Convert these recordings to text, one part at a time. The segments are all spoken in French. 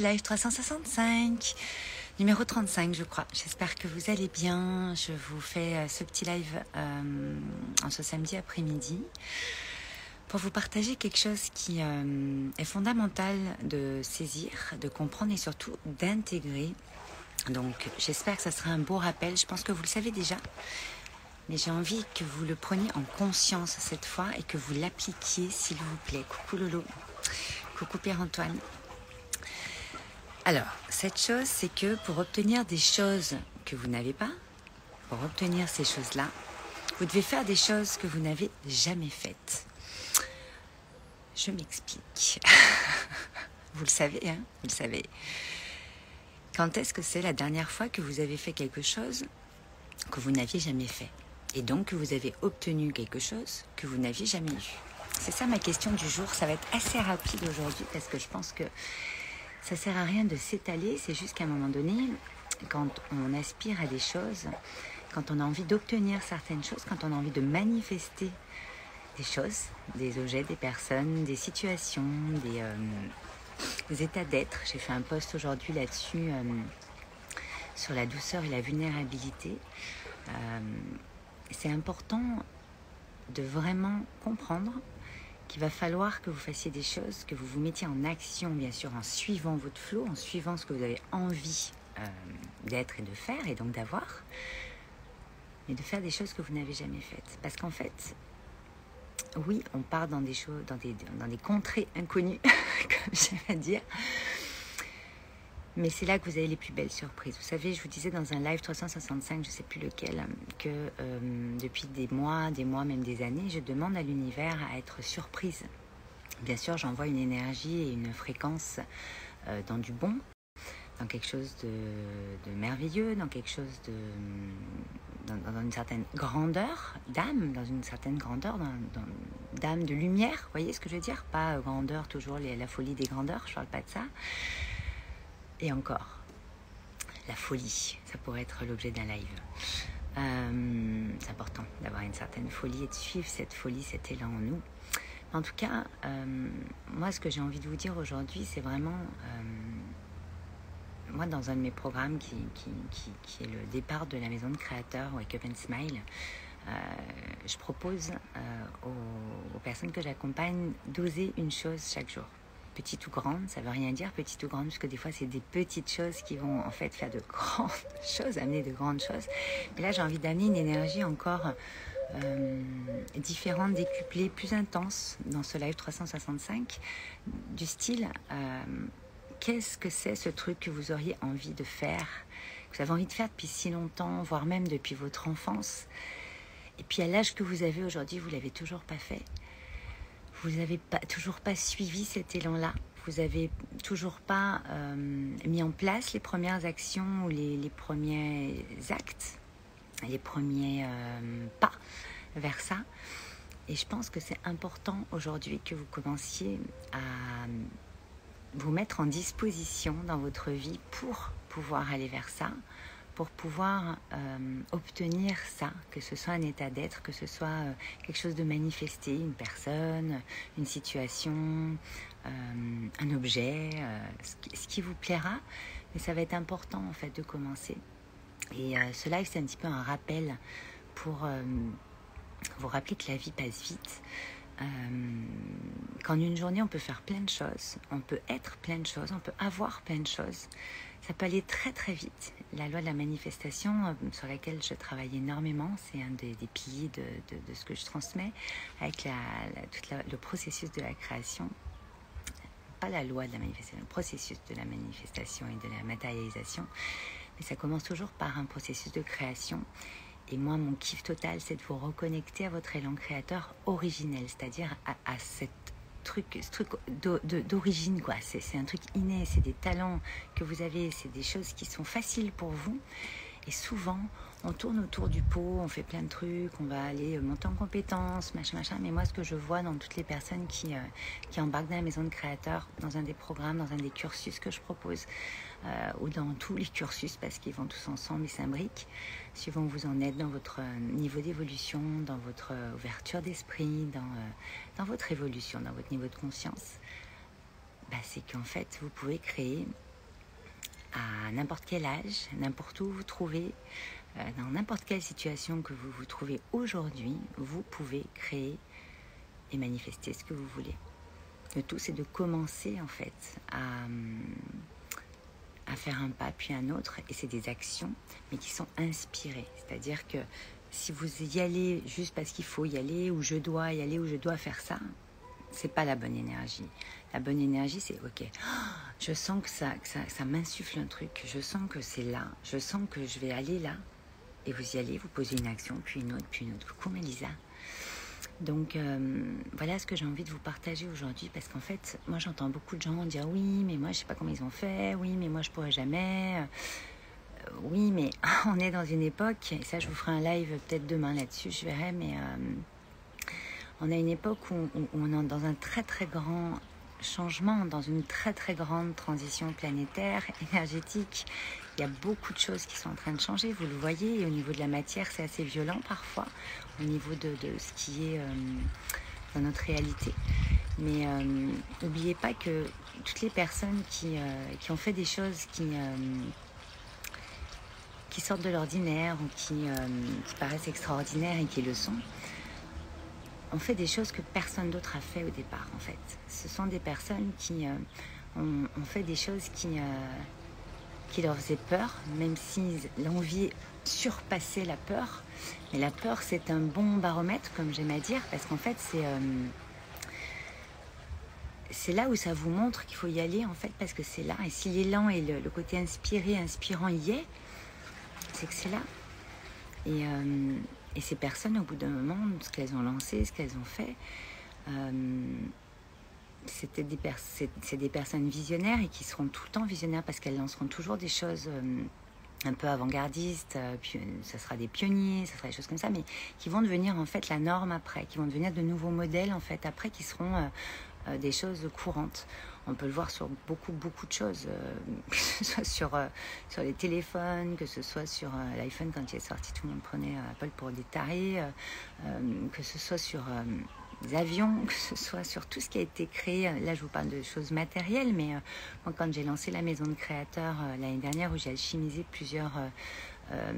Live 365, numéro 35 je crois. J'espère que vous allez bien. Je vous fais euh, ce petit live euh, en ce samedi après-midi pour vous partager quelque chose qui euh, est fondamental de saisir, de comprendre et surtout d'intégrer. Donc j'espère que ça sera un beau rappel. Je pense que vous le savez déjà. Mais j'ai envie que vous le preniez en conscience cette fois et que vous l'appliquiez s'il vous plaît. Coucou Lolo. Coucou Pierre-Antoine. Alors, cette chose, c'est que pour obtenir des choses que vous n'avez pas, pour obtenir ces choses-là, vous devez faire des choses que vous n'avez jamais faites. Je m'explique. vous le savez, hein Vous le savez. Quand est-ce que c'est la dernière fois que vous avez fait quelque chose que vous n'aviez jamais fait Et donc que vous avez obtenu quelque chose que vous n'aviez jamais eu? C'est ça ma question du jour. Ça va être assez rapide aujourd'hui parce que je pense que ça sert à rien de s'étaler, c'est juste qu'à un moment donné, quand on aspire à des choses, quand on a envie d'obtenir certaines choses, quand on a envie de manifester des choses, des objets, des personnes, des situations, des, euh, états d'être. J'ai fait un post aujourd'hui là-dessus euh, sur la douceur et la vulnérabilité. Euh, c'est important de vraiment comprendre il va falloir que vous fassiez des choses, que vous vous mettiez en action, bien sûr, en suivant votre flot, en suivant ce que vous avez envie euh, d'être et de faire, et donc d'avoir, mais de faire des choses que vous n'avez jamais faites. Parce qu'en fait, oui, on part dans des choses, dans des, dans des contrées inconnues, comme j'aime à dire. Mais c'est là que vous avez les plus belles surprises. Vous savez, je vous disais dans un live 365, je ne sais plus lequel, que euh, depuis des mois, des mois, même des années, je demande à l'univers à être surprise. Bien sûr, j'envoie une énergie et une fréquence euh, dans du bon, dans quelque chose de, merveilleux, dans quelque chose de. Dans, une certaine grandeur d'âme, dans une certaine grandeur d'âme de lumière, vous voyez ce que je veux dire? Pas grandeur, toujours la folie des grandeurs, je ne parle pas de ça. Et encore, la folie, ça pourrait être l'objet d'un live. Euh, c'est important d'avoir une certaine folie et de suivre cette folie, cet élan en nous. En tout cas, euh, moi, ce que j'ai envie de vous dire aujourd'hui, c'est vraiment, euh, moi, dans un de mes programmes qui, qui, est le départ de la maison de créateurs, Wake Up and Smile, je propose aux personnes que j'accompagne d'oser une chose chaque jour petite ou grande, ça veut rien dire petite ou grande, parce que des fois c'est des petites choses qui vont en fait faire de grandes choses, amener de grandes choses. Mais là j'ai envie d'amener une énergie encore euh, différente, décuplée, plus intense dans ce live 365, du style euh, qu'est-ce que c'est ce truc que vous auriez envie de faire, que vous avez envie de faire depuis si longtemps, voire même depuis votre enfance? Et puis à l'âge que vous avez aujourd'hui, vous l'avez toujours pas fait? Vous n'avez toujours pas suivi cet élan-là? Vous n'avez toujours pas euh, mis en place les premières actions ou les, premiers actes, les premiers euh, pas vers ça? Et je pense que c'est important aujourd'hui que vous commenciez à vous mettre en disposition dans votre vie pour pouvoir aller vers ça, pour pouvoir euh, obtenir ça, que ce soit un état d'être, que ce soit euh, quelque chose de manifesté, une personne, une situation, euh, un objet, ce qui, vous plaira. Mais ça va être important en fait de commencer. Et ce live, c'est un petit peu un rappel pour vous rappeler que la vie passe vite. qu'en une journée, on peut faire plein de choses, on peut être plein de choses, on peut avoir plein de choses ça peut aller très très vite. La loi de la manifestation, euh, sur laquelle je travaille énormément, c'est un des, piliers de, de, ce que je transmets, avec tout le processus de la création. Pas la loi de la manifestation, le processus de la manifestation et de la matérialisation. Mais ça commence toujours par un processus de création. Et moi, mon kiff total, c'est de vous reconnecter à votre élan créateur originel, c'est-à-dire à cette truc, ce truc d'origine, quoi. C'est un truc inné, c'est des talents que vous avez, c'est des choses qui sont faciles pour vous. Et souvent, on tourne autour du pot, on fait plein de trucs, on va aller monter en compétences, machin, machin. Mais moi, ce que je vois dans toutes les personnes qui, euh, qui embarquent dans la maison de créateurs, dans un des programmes, dans un des cursus que je propose, euh, ou dans tous les cursus, parce qu'ils vont tous ensemble, ils s'imbriquent, suivant où vous en êtes dans votre euh, niveau d'évolution, dans votre ouverture d'esprit, dans, dans votre évolution, dans votre niveau de conscience bah, c'est qu'en fait, vous pouvez créer n'importe quel âge, n'importe où vous trouvez, euh, dans n'importe quelle situation que vous vous trouvez aujourd'hui, vous pouvez créer et manifester ce que vous voulez. Le tout, c'est de commencer en fait à, à faire un pas puis un autre, et c'est des actions, mais qui sont inspirées. C'est-à-dire que si vous y allez juste parce qu'il faut y aller, ou je dois y aller, ou je dois faire ça, c'est pas la bonne énergie. La bonne énergie, c'est ok. Je sens que ça, ça, m'insuffle un truc. Je sens que c'est là. Je sens que je vais aller là. Et vous y allez, vous posez une action, puis une autre, puis une autre. Coucou Melisa. Donc euh, voilà ce que j'ai envie de vous partager aujourd'hui parce qu'en fait, moi j'entends beaucoup de gens dire oui, mais moi je sais pas comment ils ont fait, oui, mais moi je pourrais jamais. Euh, oui, mais on est dans une époque, et ça je vous ferai un live peut-être demain là-dessus, je verrai, mais euh, on a une époque où, on est dans un très très grand changement, dans une très très grande transition planétaire, énergétique. Il y a beaucoup de choses qui sont en train de changer, vous le voyez, et au niveau de la matière, c'est assez violent parfois, au niveau de, ce qui est euh, dans notre réalité. Mais n'oubliez pas que toutes les personnes qui, euh, qui, ont fait des choses qui, euh, qui sortent de l'ordinaire ou qui, qui paraissent extraordinaires et qui le sont, on fait des choses que personne d'autre a fait au départ, en fait. Ce sont des personnes qui euh, ont, fait des choses qui, euh, qui leur faisaient peur, même si l'envie surpassait la peur. Mais la peur, c'est un bon baromètre, comme j'aime à dire, parce qu'en fait, c'est euh, c'est là où ça vous montre qu'il faut y aller, en fait, parce que c'est là. Et si l'élan et le, le, côté inspiré, inspirant y est, c'est que c'est là. Et et ces personnes, au bout d'un moment, ce qu'elles ont lancé, ce qu'elles ont fait, euh, des, c'est des personnes visionnaires et qui seront tout le temps visionnaires parce qu'elles lanceront toujours des choses euh, un peu avant-gardistes, euh, puis ça sera des pionniers, ça sera des choses comme ça, mais qui vont devenir en fait la norme après, qui vont devenir de nouveaux modèles en fait après, qui seront euh, euh, des choses courantes. On peut le voir sur beaucoup, beaucoup de choses, euh, que ce soit sur, euh, sur les téléphones, que ce soit sur euh, l'iPhone quand il est sorti, tout le monde prenait Apple pour des tarés, que ce soit sur les avions, que ce soit sur tout ce qui a été créé. Là, je vous parle de choses matérielles, mais quand j'ai lancé la maison de créateurs l'année dernière, où j'ai alchimisé plusieurs... Euh,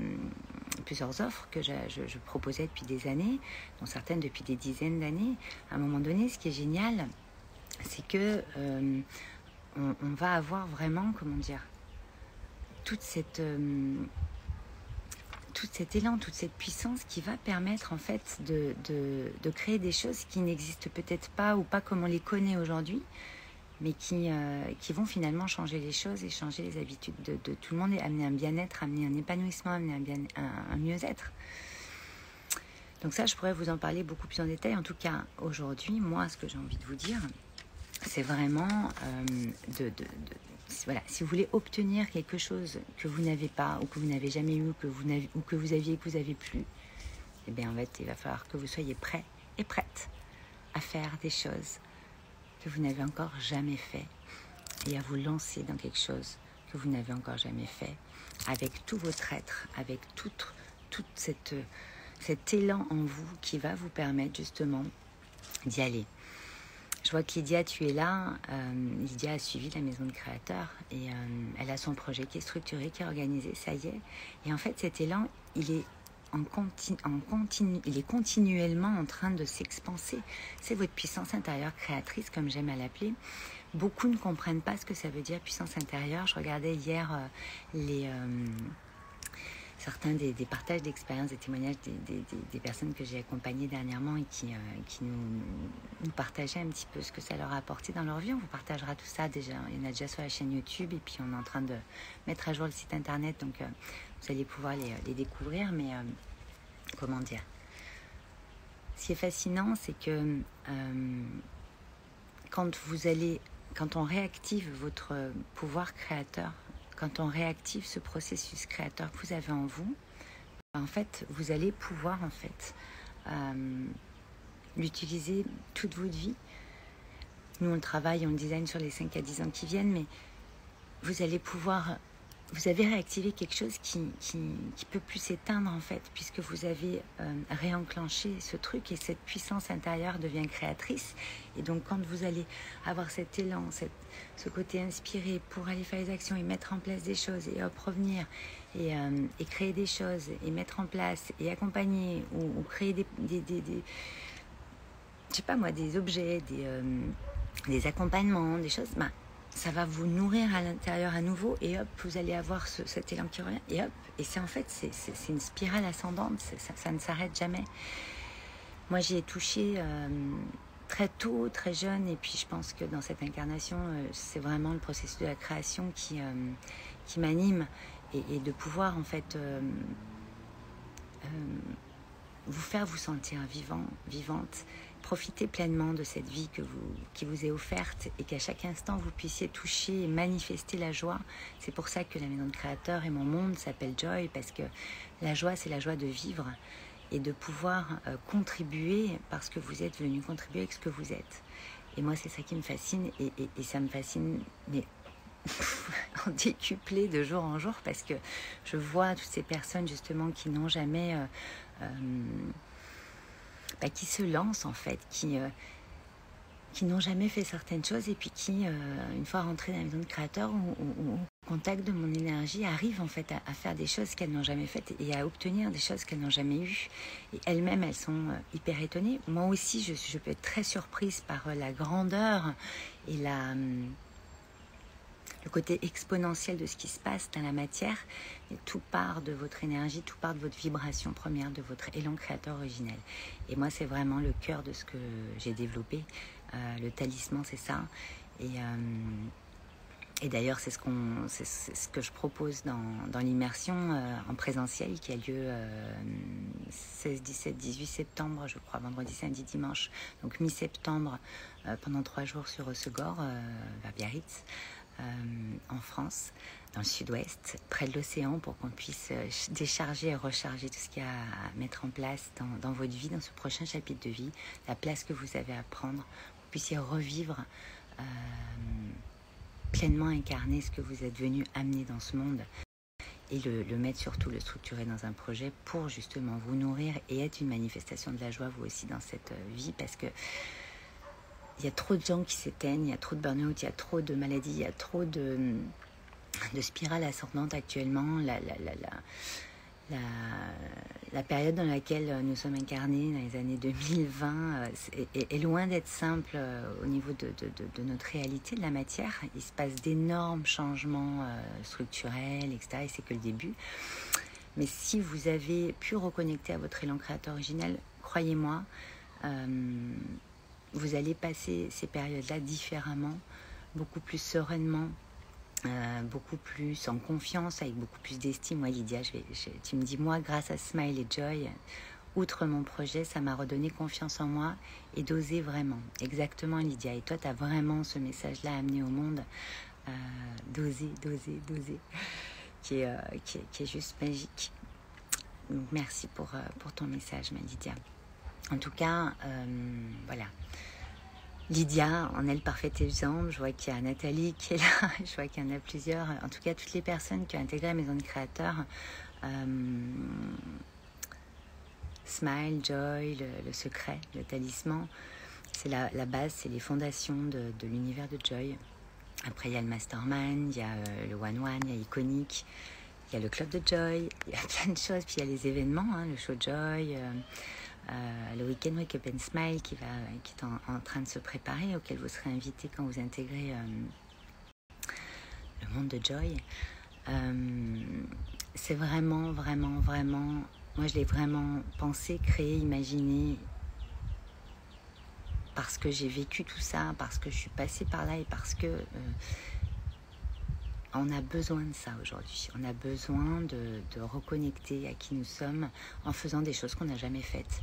offres que je, je, proposais depuis des années, dont certaines depuis des dizaines d'années. À un moment donné, ce qui est génial, c'est que euh, on, va avoir vraiment, comment dire, toute euh, tout cet élan, toute cette puissance qui va permettre en fait de, créer des choses qui n'existent peut-être pas ou pas comme on les connaît aujourd'hui, mais qui, euh, vont finalement changer les choses et changer les habitudes de, tout le monde et amener un bien-être, amener un épanouissement, amener un, un mieux-être. Donc ça, je pourrais vous en parler beaucoup plus en détail. En tout cas, aujourd'hui, moi, ce que j'ai envie de vous dire, c'est vraiment euh, de, voilà, si vous voulez obtenir quelque chose que vous n'avez pas ou que vous n'avez jamais eu que vous n'avez, ou que vous aviez et que vous avez plus, eh bien en fait, il va falloir que vous soyez prêt et prête à faire des choses que vous n'avez encore jamais fait et à vous lancer dans quelque chose que vous n'avez encore jamais fait avec tout votre être, avec cette, cet élan en vous qui va vous permettre justement d'y aller. Vois que Lydia, tu es là. Euh, Lydia a suivi la maison de créateurs et euh, elle a son projet qui est structuré, qui est organisé, ça y est. Et en fait, cet élan, il est, en continu, en continu, il est continuellement en train de s'expanser. C'est votre puissance intérieure créatrice, comme j'aime à l'appeler. Beaucoup ne comprennent pas ce que ça veut dire puissance intérieure. Je regardais hier euh, les certains des, partages d'expériences, des témoignages des, des, personnes que j'ai accompagnées dernièrement et qui, euh, qui nous, partageaient un petit peu ce que ça leur a apporté dans leur vie. On vous partagera tout ça déjà. Il y en a déjà sur la chaîne YouTube et puis on est en train de mettre à jour le site internet, donc euh, vous allez pouvoir les, les découvrir. Mais euh, comment dire? Ce qui est fascinant, c'est que quand vous allez, quand on réactive votre pouvoir créateur, quand on réactive ce processus créateur que vous avez en vous, en fait, vous allez pouvoir en fait euh, l'utiliser toute votre vie. Nous, on travaille, on design sur les 5 à 10 ans qui viennent, mais vous allez pouvoir vous avez réactivé quelque chose qui, qui, peut plus s'éteindre en fait, puisque vous avez euh, réenclenché ce truc et cette puissance intérieure devient créatrice. Et donc quand vous allez avoir cet élan, cette, ce côté inspiré pour aller faire les actions et mettre en place des choses et hop revenir et, euh, et créer des choses et mettre en place et accompagner ou, créer des, des, des, des, je sais pas moi, des objets, des, euh, des accompagnements, des choses, bah, ça va vous nourrir à l'intérieur à nouveau et hop, vous allez avoir ce, cet élan qui revient et hop. Et c'est en fait, c'est une spirale ascendante, ça, ne s'arrête jamais. Moi, j'y ai touché euh, très tôt, très jeune, et puis je pense que dans cette incarnation, euh, c'est vraiment le processus de la création qui, euh, qui m'anime et, et, de pouvoir en fait vous faire vous sentir vivant, vivante profitez pleinement de cette vie que vous, qui vous est offerte et qu'à chaque instant vous puissiez toucher et manifester la joie. C'est pour ça que la maison de créateur et mon monde s'appelle Joy parce que la joie c'est la joie de vivre et de pouvoir euh, contribuer parce que vous êtes venu contribuer avec ce que vous êtes. Et moi c'est ça qui me fascine et, et, ça me fascine mais en décuplé de jour en jour parce que je vois toutes ces personnes justement qui n'ont jamais euh, euh, bah, qui se lancent en fait, qui, euh, qui n'ont jamais fait certaines choses et puis qui, euh, une fois rentrées dans la maison de créateur ou, au contact de mon énergie, arrivent en fait à, à faire des choses qu'elles n'ont jamais faites et à obtenir des choses qu'elles n'ont jamais eues. Et elles-mêmes, elles sont euh, hyper étonnées. Moi aussi, je, je, peux être très surprise par la grandeur et la... Hum, le côté exponentiel de ce qui se passe dans la matière. Tout part de votre énergie, tout part de votre vibration première, de votre élan créateur originel. Et moi, c'est vraiment le cœur de ce que j'ai développé. Euh, le talisman, c'est ça. Et, euh, d'ailleurs, c'est ce, que je propose dans, l'immersion euh, en présentiel qui a lieu 16, 17, 18 septembre, je crois, vendredi, samedi, dimanche. Donc mi-septembre, pendant trois jours sur Osegor, vers Biarritz euh, en France, dans le sud-ouest, près de l'océan, pour qu'on puisse euh, décharger et recharger tout ce qu'il y a à mettre en place dans, dans, votre vie, dans ce prochain chapitre de vie, la place que vous avez à prendre, vous puissiez revivre euh, pleinement incarner ce que vous êtes venu amener dans ce monde et le, le, mettre surtout, le structurer dans un projet pour justement vous nourrir et être une manifestation de la joie vous aussi dans cette vie parce que il y a trop de gens qui s'éteignent, il y a trop de burn-out, il y a trop de maladies, il y a trop de, spirales ascendantes actuellement. La, période dans laquelle nous sommes incarnés, dans les années 2020, est, est loin d'être simple euh, au niveau de, notre réalité, de la matière. Il se passe d'énormes changements euh, structurels, etc. Et c'est que le début. Mais si vous avez pu reconnecter à votre élan créateur originel, croyez-moi, euh, vous allez passer ces périodes-là différemment, beaucoup plus sereinement, euh, beaucoup plus en confiance, avec beaucoup plus d'estime. Moi, Lydia, je tu me dis, moi, grâce à Smile et Joy, outre mon projet, ça m'a redonné confiance en moi et d'oser vraiment. Exactement, Lydia. Et toi, tu as vraiment ce message-là à amener au monde. D'oser, d'oser, d'oser, qui, est, qui, est, juste magique. Merci pour, euh, pour ton message, ma Lydia. En tout cas, euh, voilà. Lydia en est le parfait exemple. Je vois qu'il y a Nathalie qui est là. Je vois qu'il y en a plusieurs. En tout cas, toutes les personnes qui ont intégré la maison de créateurs. Euh, Smile, Joy, le, secret, le talisman. C'est la, base, c'est les fondations de, l'univers de Joy. Après, il y a le Mastermind, il y a euh, le One One, il y a Iconic, il y a le Club de Joy, il y a plein de choses. Puis il y a les événements, hein, le Show Joy. Euh, le week-end Wake Up and Smile qui, va, qui est en, train de se préparer, auquel vous serez invité quand vous intégrez euh, le monde de Joy. Euh, c'est vraiment, vraiment, vraiment, moi je l'ai vraiment pensé, créé, imaginé parce que j'ai vécu tout ça, parce que je suis passée par là et parce que on a besoin de ça aujourd'hui. On a besoin de, reconnecter à qui nous sommes en faisant des choses qu'on n'a jamais faites.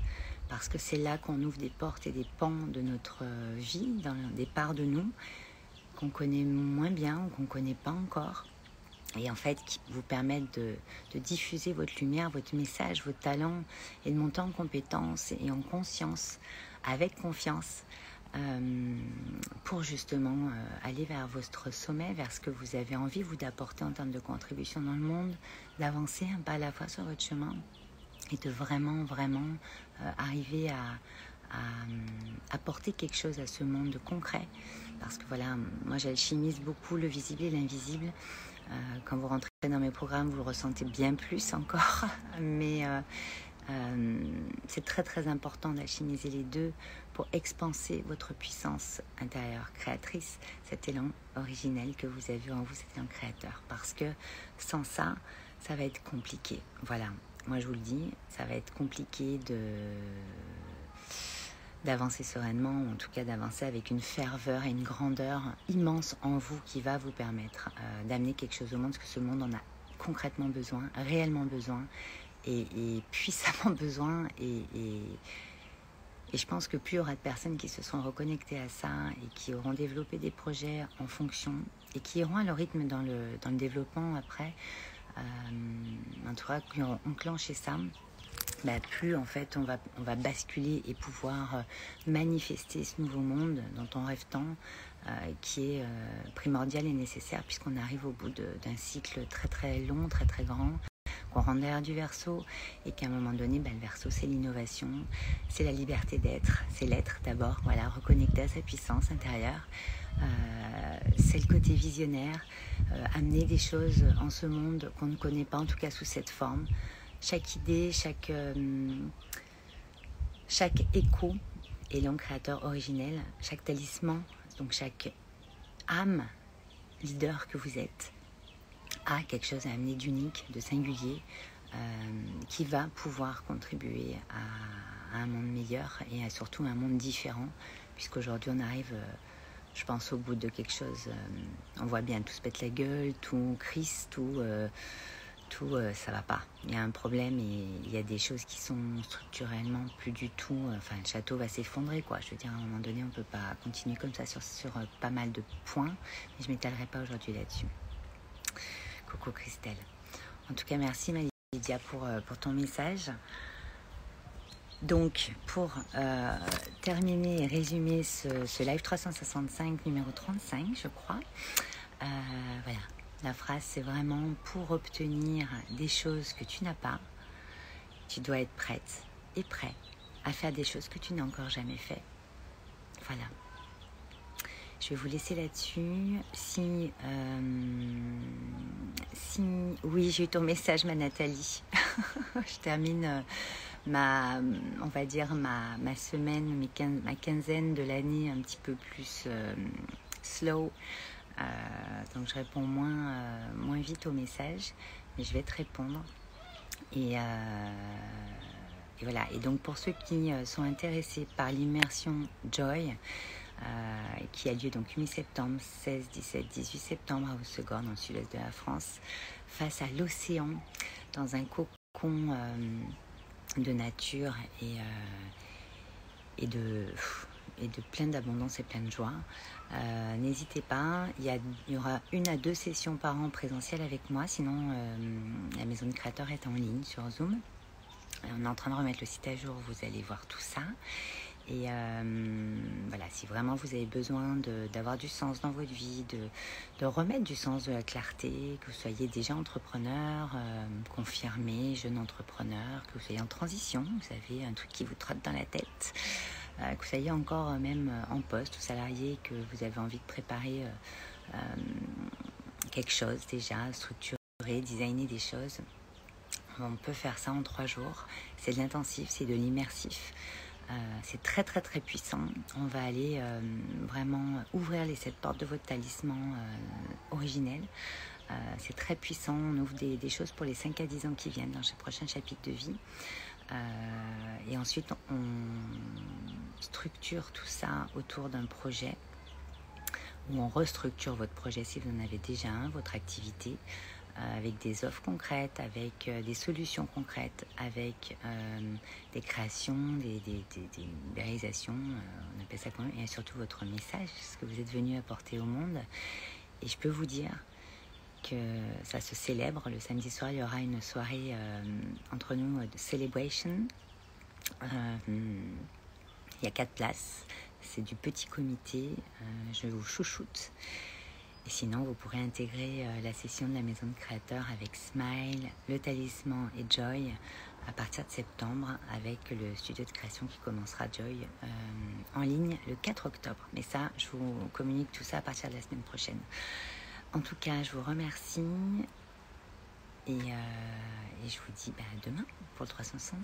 Parce que c'est là qu'on ouvre des portes et des pans de notre vie, dans des parts de nous qu'on connaît moins bien ou qu'on ne connaît pas encore. Et en fait, qui vous permettent de, de, diffuser votre lumière, votre message, votre talent et de monter en compétence et en conscience, avec confiance, pour justement aller vers votre sommet, vers ce que vous avez envie vous d'apporter en termes de contribution dans le monde, d'avancer un pas à la fois sur votre chemin et de vraiment, vraiment arriver à, à apporter quelque chose à ce monde concret. Parce que voilà, moi j'alchimise beaucoup le visible et l'invisible. Euh, quand vous rentrez dans mes programmes, vous le ressentez bien plus encore. Mais euh, euh, c'est très très important d'alchimiser les deux pour expanser votre puissance intérieure créatrice, cet élan originel que vous avez en vous, cet élan créateur. Parce que sans ça, ça va être compliqué. Voilà, moi je vous le dis, ça va être compliqué de d'avancer sereinement, ou en tout cas d'avancer avec une ferveur et une grandeur immense en vous qui va vous permettre euh, d'amener quelque chose au monde, parce que ce monde en a concrètement besoin, réellement besoin, et, puissamment besoin. Et, et, je pense que plus il y aura de personnes qui se seront reconnectées à ça et qui auront développé des projets en fonction et qui iront à leur rythme dans le, dans le développement après, euh, en tout cas qui auront enclenché ça, bah, plus en fait on va, on va basculer et pouvoir euh, manifester ce nouveau monde dont on rêve tant, euh, qui est euh, primordial et nécessaire puisqu'on arrive au bout d'un cycle très très long, très très grand, qu'on rentre derrière du verso et qu'à un moment donné, bah, le verso c'est l'innovation, c'est la liberté d'être, c'est l'être d'abord, voilà, reconnecter à sa puissance intérieure. c'est le côté visionnaire, amener des choses en ce monde qu'on ne connaît pas, en tout cas sous cette forme chaque idée, chaque, euh, chaque écho est créateur originel, chaque talisman, donc chaque âme leader que vous êtes a quelque chose à amener d'unique, de singulier, euh, qui va pouvoir contribuer à, un monde meilleur et à surtout un monde différent, puisqu'aujourd'hui on arrive, euh, je pense, au bout de quelque chose, on voit bien, tout se pète la gueule, tout crise, tout tout, euh, ça va pas. Il y a un problème et il y a des choses qui sont structurellement plus du tout. Euh, enfin, le château va s'effondrer, quoi. Je veux dire, à un moment donné, on peut pas continuer comme ça sur, sur euh, pas mal de points. Mais je m'étalerai pas aujourd'hui là-dessus. Coucou Christelle. En tout cas, merci Lydia pour, pour ton message. Donc, pour terminer et résumer ce, live 365 numéro 35, je crois, voilà, la phrase, c'est vraiment pour obtenir des choses que tu n'as pas, tu dois être prête et prêt à faire des choses que tu n'as encore jamais fait. Voilà. Je vais vous laisser là-dessus. Si, euh, si, oui, j'ai eu ton message, ma Nathalie. je termine euh, ma, on va dire ma, ma semaine, ma quinzaine de l'année un petit peu plus euh, slow donc je réponds moins, vite aux messages, mais je vais te répondre. Et voilà. Et donc pour ceux qui sont intéressés par l'immersion Joy, qui a lieu donc 8 septembre, 16, 17, 18 septembre à Haussegor, dans le sud-est de la France, face à l'océan, dans un cocon de nature et, et de plein d'abondance et plein de joie. Euh, n'hésitez pas, il y, aura une à deux sessions par an présentielles avec moi, sinon euh, la maison de créateur est en ligne sur Zoom. On est en train de remettre le site à jour, vous allez voir tout ça. Et euh, voilà, si vraiment vous avez besoin d'avoir du sens dans votre vie, de, remettre du sens, de la clarté, que vous soyez déjà entrepreneur, confirmé, jeune entrepreneur, que vous soyez en transition, vous avez un truc qui vous trotte dans la tête, euh, que vous soyez encore euh, même euh, en poste ou salarié, que vous avez envie de préparer quelque chose déjà, structurer, designer des choses. On peut faire ça en trois jours. C'est de l'intensif, c'est de l'immersif. C'est très très très puissant. On va aller vraiment ouvrir les sept portes de votre talisman originel. c'est très puissant. On ouvre des, choses pour les 5 à 10 ans qui viennent dans ce prochain chapitre de vie. et ensuite, on, structure tout ça autour d'un projet où on restructure votre projet si vous en avez déjà un, votre activité, euh, avec des offres concrètes, avec euh, des solutions concrètes, avec euh, des créations, des, réalisations, on appelle ça comment, et surtout votre message, ce que vous êtes venu apporter au monde. Et je peux vous dire que ça se célèbre. Le samedi soir, il y aura une soirée entre nous de celebration. Il y a quatre places. c'est du petit comité, euh, je vous chouchoute. Et sinon, vous pourrez intégrer euh, la session de la maison de créateurs avec Smile, le talisman et Joy à partir de septembre avec le studio de création qui commencera Joy euh, en ligne le 4 octobre. Mais ça, je vous communique tout ça à partir de la semaine prochaine. En tout cas, je vous remercie et, je vous dis bah, à demain pour le 360.